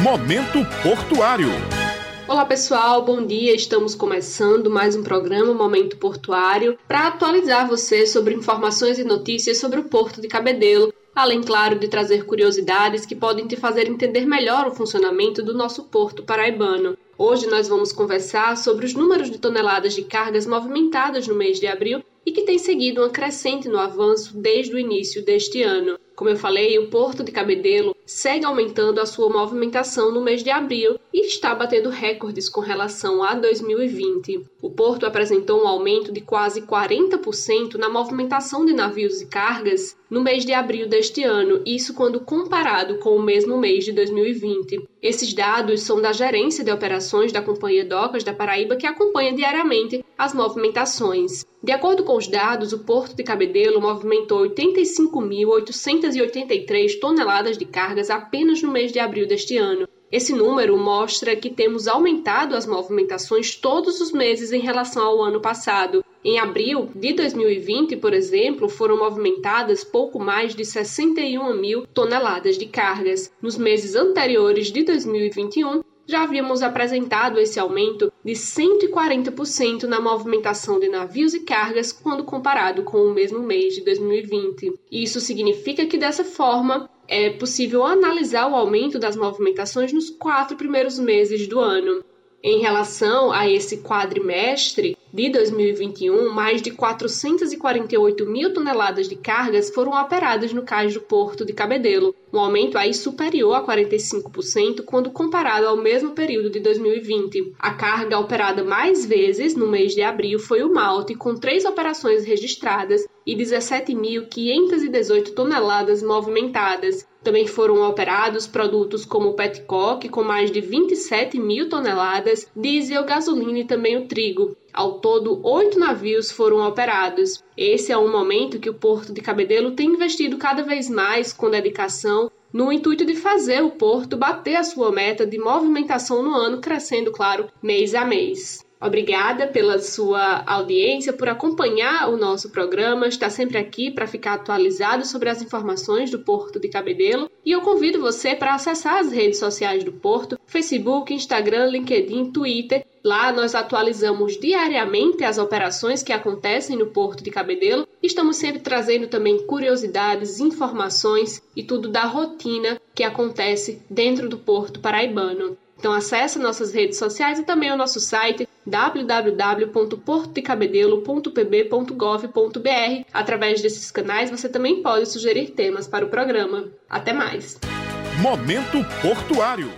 Momento Portuário. Olá pessoal, bom dia. Estamos começando mais um programa Momento Portuário para atualizar você sobre informações e notícias sobre o Porto de Cabedelo, além, claro, de trazer curiosidades que podem te fazer entender melhor o funcionamento do nosso porto paraibano. Hoje nós vamos conversar sobre os números de toneladas de cargas movimentadas no mês de abril e que tem seguido uma crescente no avanço desde o início deste ano. Como eu falei, o Porto de Cabedelo segue aumentando a sua movimentação no mês de abril e está batendo recordes com relação a 2020. O porto apresentou um aumento de quase 40% na movimentação de navios e cargas no mês de abril deste ano, isso quando comparado com o mesmo mês de 2020. Esses dados são da Gerência de Operações da Companhia Docas da Paraíba, que acompanha diariamente as movimentações. De acordo com os dados, o Porto de Cabedelo movimentou 85.883 toneladas de cargas apenas no mês de abril deste ano, esse número mostra que temos aumentado as movimentações todos os meses em relação ao ano passado. Em abril de 2020, por exemplo, foram movimentadas pouco mais de 61 mil toneladas de cargas. Nos meses anteriores de 2021, já havíamos apresentado esse aumento de 140% na movimentação de navios e cargas quando comparado com o mesmo mês de 2020. Isso significa que dessa forma é possível analisar o aumento das movimentações nos quatro primeiros meses do ano. Em relação a esse quadrimestre de 2021, mais de 448 mil toneladas de cargas foram operadas no cais do Porto de Cabedelo, um aumento aí superior a 45% quando comparado ao mesmo período de 2020. A carga operada mais vezes no mês de abril foi o malte, com três operações registradas e 17.518 toneladas movimentadas. Também foram operados produtos como petcock, com mais de 27 mil toneladas, diesel, gasolina e também o trigo. Ao todo, oito navios foram operados. Esse é um momento que o Porto de Cabedelo tem investido cada vez mais com dedicação no intuito de fazer o porto bater a sua meta de movimentação no ano, crescendo, claro, mês a mês. Obrigada pela sua audiência, por acompanhar o nosso programa, está sempre aqui para ficar atualizado sobre as informações do Porto de Cabedelo. E eu convido você para acessar as redes sociais do Porto: Facebook, Instagram, LinkedIn, Twitter. Lá nós atualizamos diariamente as operações que acontecem no Porto de Cabedelo. Estamos sempre trazendo também curiosidades, informações e tudo da rotina que acontece dentro do Porto Paraibano. Então acesse nossas redes sociais e também o nosso site www.portodecabedelo.pb.gov.br. Através desses canais você também pode sugerir temas para o programa. Até mais. Momento Portuário.